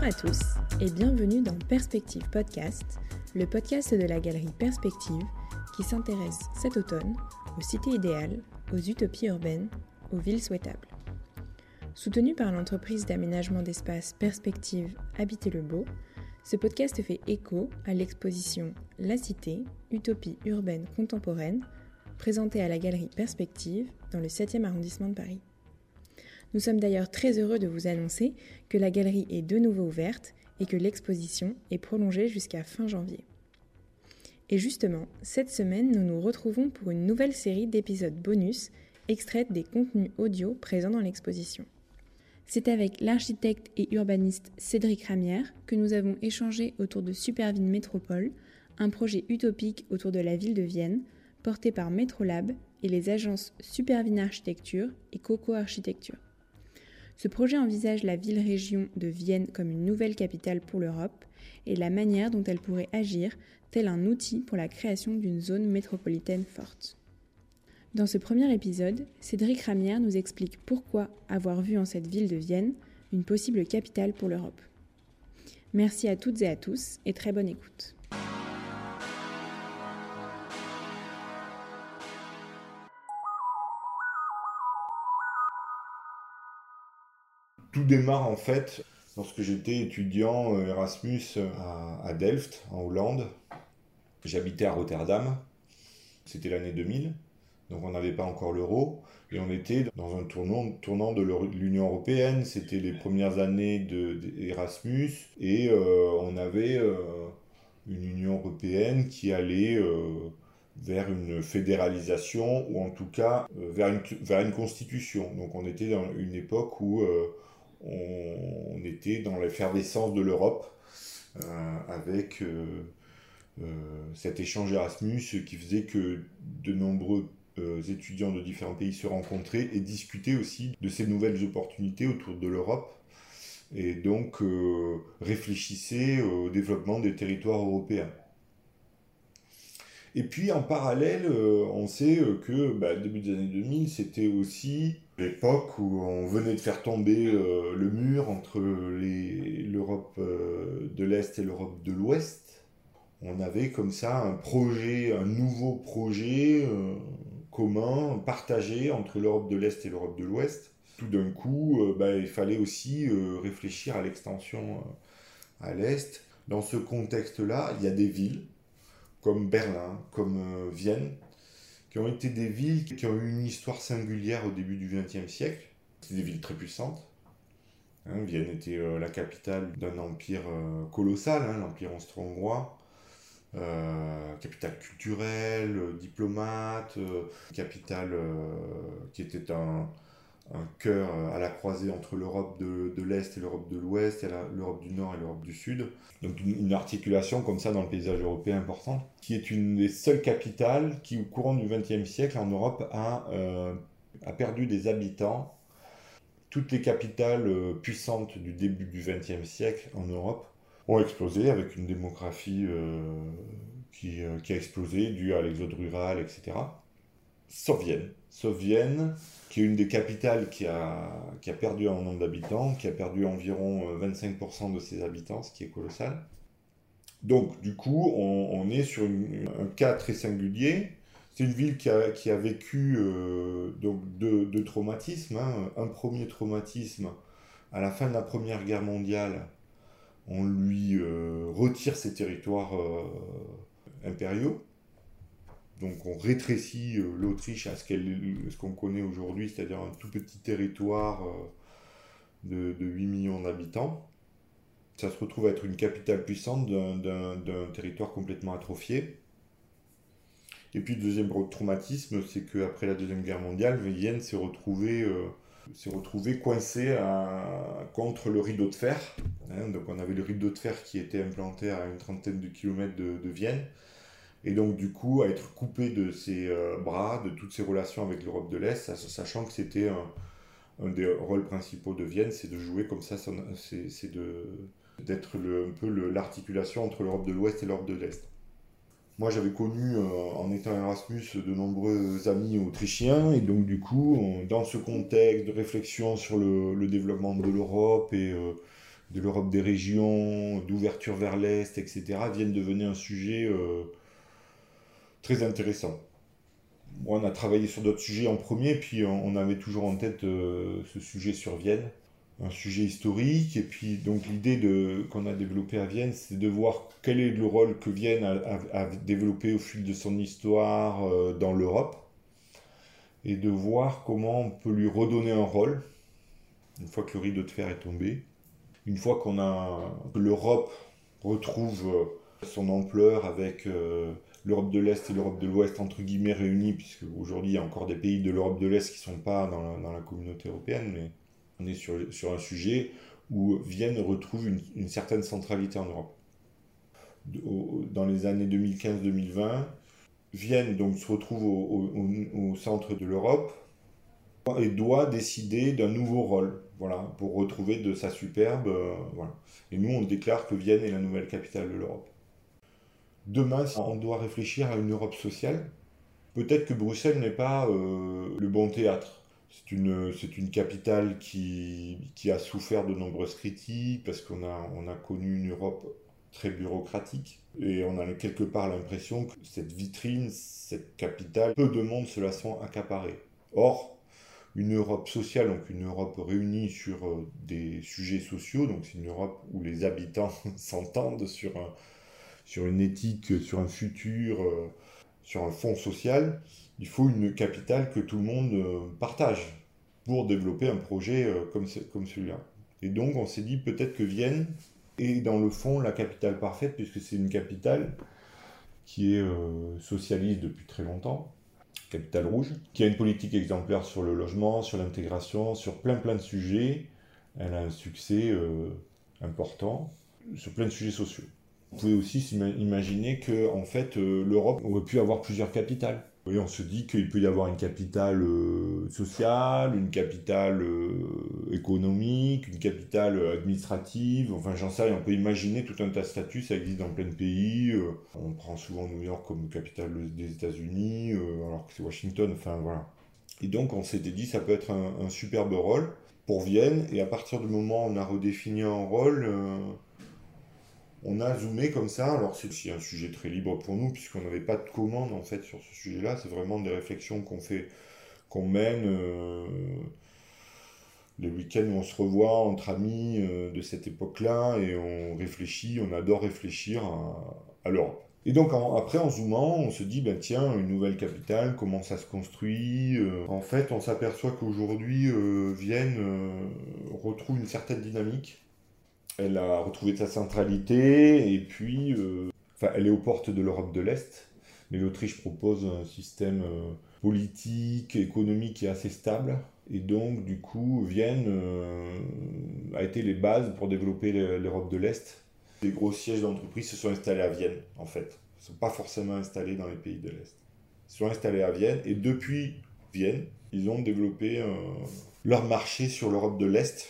Bonjour à tous et bienvenue dans Perspective Podcast, le podcast de la galerie Perspective qui s'intéresse cet automne aux cités idéales, aux utopies urbaines, aux villes souhaitables. Soutenu par l'entreprise d'aménagement d'espace Perspective Habiter le Beau, ce podcast fait écho à l'exposition La Cité, utopie urbaine contemporaine, présentée à la galerie Perspective dans le 7e arrondissement de Paris. Nous sommes d'ailleurs très heureux de vous annoncer que la galerie est de nouveau ouverte et que l'exposition est prolongée jusqu'à fin janvier. Et justement, cette semaine, nous nous retrouvons pour une nouvelle série d'épisodes bonus extraits des contenus audio présents dans l'exposition. C'est avec l'architecte et urbaniste Cédric Ramière que nous avons échangé autour de Supervine Métropole, un projet utopique autour de la ville de Vienne, porté par Métrolab et les agences Supervine Architecture et Coco Architecture. Ce projet envisage la ville-région de Vienne comme une nouvelle capitale pour l'Europe et la manière dont elle pourrait agir tel un outil pour la création d'une zone métropolitaine forte. Dans ce premier épisode, Cédric Ramière nous explique pourquoi avoir vu en cette ville de Vienne une possible capitale pour l'Europe. Merci à toutes et à tous et très bonne écoute. Tout démarre en fait lorsque j'étais étudiant euh, Erasmus à, Delft, en Hollande. J'habitais à Rotterdam. C'était l'année 2000, donc on n'avait pas encore l'euro. Et on était dans un tournant, de l'Union européenne. C'était les premières années d'Erasmus. et euh, on avait euh, une Union européenne qui allait vers une fédéralisation ou en tout cas vers une constitution. Donc on était dans une époque où on, était dans l'effervescence de l'Europe euh, avec euh, euh, cet échange Erasmus qui faisait que de nombreux étudiants de différents pays se rencontraient et discutaient aussi de ces nouvelles opportunités autour de l'Europe et donc réfléchissaient au développement des territoires européens. Et puis en parallèle, on sait que bah, début des années 2000, c'était aussi l'époque où on venait de faire tomber euh, le mur entre l'Europe euh, de l'Est et l'Europe de l'Ouest. On avait comme ça un projet, un nouveau projet euh, commun, partagé entre l'Europe de l'Est et l'Europe de l'Ouest. Tout d'un coup, bah, il fallait aussi réfléchir à l'extension à l'Est. Dans ce contexte-là, il y a des villes comme Berlin, comme Vienne, qui ont été des villes qui ont eu une histoire singulière au début du XXe siècle. C'est des villes très puissantes. Hein, Vienne était euh, la capitale d'un empire euh, colossal, hein, l'empire austro-hongrois. Euh, capitale culturelle, diplomate, capitale qui était un, un cœur euh, à la croisée entre l'Europe de, de l'Est et l'Europe de l'Ouest, et l'Europe du Nord et l'Europe du Sud. Donc une, articulation comme ça dans le paysage européen importante, qui est une des seules capitales qui, au courant du XXe siècle en Europe, a, euh, a perdu des habitants. Toutes les capitales euh, puissantes du début du XXe siècle en Europe ont explosé avec une démographie qui, qui, a explosé due à l'exode rural, etc. Sauf Vienne. Sauf Vienne, qui est une des capitales qui a, qui a perdu un nombre d'habitants, qui a perdu environ 25% euh, de ses habitants, ce qui est colossal. Donc, du coup, on, est sur un cas très singulier. C'est une ville qui a, qui a vécu euh, donc deux, traumatismes. Hein. Un premier traumatisme, à la fin de la Première Guerre mondiale, on lui euh, retire ses territoires impériaux. Donc on rétrécit euh, l'Autriche à ce qu'on connaît aujourd'hui, c'est-à-dire un tout petit territoire euh, de, 8 millions d'habitants. Ça se retrouve à être une capitale puissante d'un territoire complètement atrophié. Et puis le deuxième traumatisme, c'est qu'après la Deuxième Guerre mondiale, Vienne s'est retrouvée euh, retrouvé coincé contre le rideau de fer. Hein. donc on avait le rideau de fer qui était implanté à une trentaine de kilomètres de Vienne et donc, du coup, à être coupé de ses euh, bras, de toutes ses relations avec l'Europe de l'Est, sachant que c'était un, des rôles principaux de Vienne, c'est de jouer comme ça, c'est d'être un peu l'articulation entre l'Europe de l'Ouest et l'Europe de l'Est. Moi, j'avais connu, euh, en étant Erasmus, de nombreux amis autrichiens, et donc, du coup, dans ce contexte de réflexion sur le, développement de l'Europe et, euh, de l'Europe des régions, d'ouverture vers l'Est, etc., viennent devenir un sujet très intéressant. on a travaillé sur d'autres sujets en premier, puis on, avait toujours en tête euh, ce sujet sur Vienne, un sujet historique, et puis donc l'idée qu'on a développée à Vienne, c'est de voir quel est le rôle que Vienne a, développé au fil de son histoire euh, dans l'Europe, et de voir comment on peut lui redonner un rôle, une fois que le rideau de fer est tombé une fois qu'on a l'Europe retrouve euh, son ampleur avec euh, l'Europe de l'Est et l'Europe de l'Ouest entre guillemets réunis, puisque aujourd'hui il y a encore des pays de l'Europe de l'Est qui ne sont pas dans la, communauté européenne, mais on est sur, sur, un sujet où Vienne retrouve une, certaine centralité en Europe. dans les années 2015-2020, Vienne donc, se retrouve au, au centre de l'Europe et doit décider d'un nouveau rôle voilà, pour retrouver de sa superbe. Euh, voilà. Et nous, on déclare que Vienne est la nouvelle capitale de l'Europe. Demain, on doit réfléchir à une Europe sociale. Peut-être que Bruxelles n'est pas euh, le bon théâtre. C'est une, c'est une capitale qui, qui a souffert de nombreuses critiques parce qu'on a, on a connu une Europe très bureaucratique. Et on a quelque part l'impression que cette vitrine, cette capitale, peu de monde se la sent accaparée. Or, une Europe sociale, donc une Europe réunie sur euh, des sujets sociaux, donc c'est une Europe où les habitants s'entendent sur, sur une éthique, sur un futur, euh, sur un fond social, il faut une capitale que tout le monde euh, partage pour développer un projet comme, comme celui-là. Et donc on s'est dit peut-être que Vienne est dans le fond la capitale parfaite, puisque c'est une capitale qui est socialiste depuis très longtemps, Capitale Rouge, qui a une politique exemplaire sur le logement, sur l'intégration, sur plein plein de sujets. Elle a un succès euh, important sur plein de sujets sociaux. Vous pouvez aussi imaginer que en fait, euh, l'Europe aurait pu avoir plusieurs capitales. On se dit qu'il peut y avoir une capitale euh, sociale, une capitale euh, économique, une capitale administrative, enfin j'en sais rien, on peut imaginer tout un tas de statuts, ça existe dans plein de pays, on prend souvent New York comme capitale des États-Unis, alors que c'est Washington, enfin voilà. Et donc on s'était dit ça peut être un, superbe rôle pour Vienne, et à partir du moment où on a redéfini un rôle, on a zoomé comme ça. Alors c'est un sujet très libre pour nous puisqu'on n'avait pas de commande en fait sur ce sujet-là. C'est vraiment des réflexions qu'on fait, qu'on mène. Euh, les week-ends où on se revoit entre amis euh, de cette époque-là et on réfléchit, on adore réfléchir à, l'Europe. Et donc après en zoomant, on se dit, ben tiens, une nouvelle capitale, comment ça se construit euh. En fait, on s'aperçoit qu'aujourd'hui, Vienne retrouve une certaine dynamique elle a retrouvé sa centralité et puis, euh, elle est aux portes de l'Europe de l'Est, mais l'Autriche propose un système euh, politique, économique qui est assez stable. Et donc, du coup, Vienne euh, a été les bases pour développer l'Europe de l'Est. Les gros sièges d'entreprise se sont installés à Vienne, en fait. Ils ne sont pas forcément installés dans les pays de l'Est. Ils sont installés à Vienne et depuis Vienne, ils ont développé leur marché sur l'Europe de l'Est.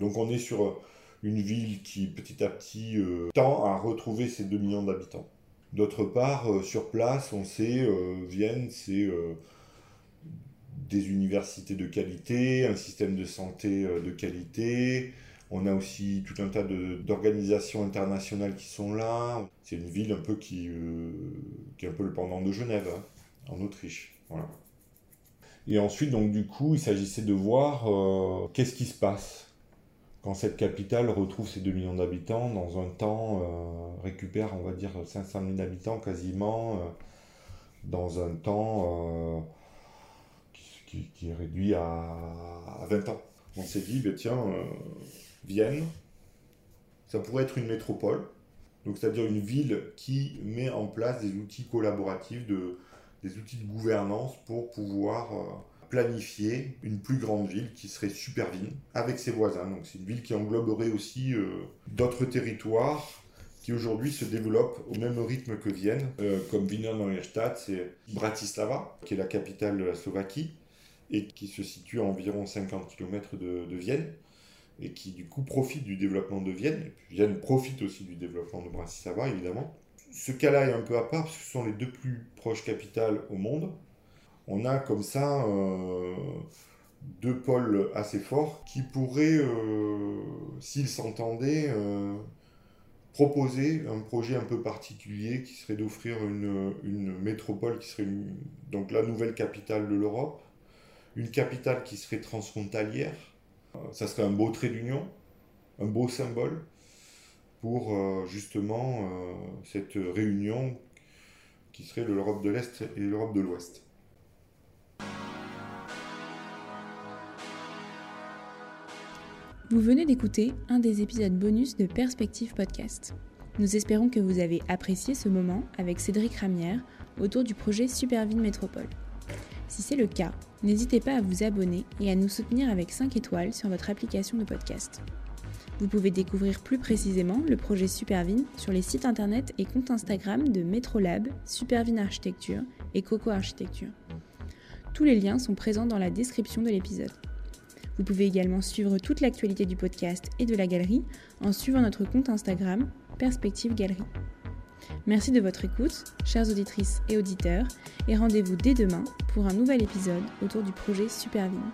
Donc, on est sur une ville qui petit à petit euh, tend à retrouver ses 2 millions d'habitants. D'autre part, euh, sur place, on sait, euh, Vienne, c'est des universités de qualité, un système de santé de qualité. On a aussi tout un tas d'organisations internationales qui sont là. C'est une ville un peu qui, qui est un peu le pendant de Genève, hein, en Autriche. Voilà. Et ensuite, donc du coup, il s'agissait de voir qu'est-ce qui se passe quand cette capitale retrouve ses 2 millions d'habitants, dans un temps, euh, récupère, on va dire, 500 000 habitants quasiment, euh, dans un temps euh, qui, est réduit à, 20 ans. On s'est dit, ben, tiens, Vienne, ça pourrait être une métropole, donc c'est-à-dire une ville qui met en place des outils collaboratifs, de, des outils de gouvernance pour pouvoir planifier une plus grande ville qui serait Supervine avec ses voisins. Donc c'est une ville qui engloberait aussi euh, d'autres territoires qui aujourd'hui se développent au même rythme que Vienne. Euh, comme Wiener Neustadt, c'est Bratislava, qui est la capitale de la Slovaquie, et qui se situe à environ 50 km de, Vienne, et qui du coup profite du développement de Vienne. Et Vienne profite aussi du développement de Bratislava, évidemment. Ce cas-là est un peu à part, parce que ce sont les deux plus proches capitales au monde on a comme ça euh, deux pôles assez forts qui pourraient, s'ils s'entendaient, proposer un projet un peu particulier qui serait d'offrir une, métropole qui serait donc la nouvelle capitale de l'Europe, une capitale qui serait transfrontalière. Euh, ça serait un beau trait d'union, un beau symbole pour euh, justement euh, cette réunion qui serait l'Europe de l'Est et l'Europe de l'Ouest. Vous venez d'écouter un des épisodes bonus de Perspective Podcast. Nous espérons que vous avez apprécié ce moment avec Cédric Ramière autour du projet Superville Métropole. Si c'est le cas, n'hésitez pas à vous abonner et à nous soutenir avec 5 étoiles sur votre application de podcast. Vous pouvez découvrir plus précisément le projet Supervine sur les sites internet et comptes Instagram de Metrolab, Supervine Architecture et Coco Architecture. Tous les liens sont présents dans la description de l'épisode. Vous pouvez également suivre toute l'actualité du podcast et de la galerie en suivant notre compte Instagram Perspective Galerie. Merci de votre écoute, chères auditrices et auditeurs, et rendez-vous dès demain pour un nouvel épisode autour du projet Supervine.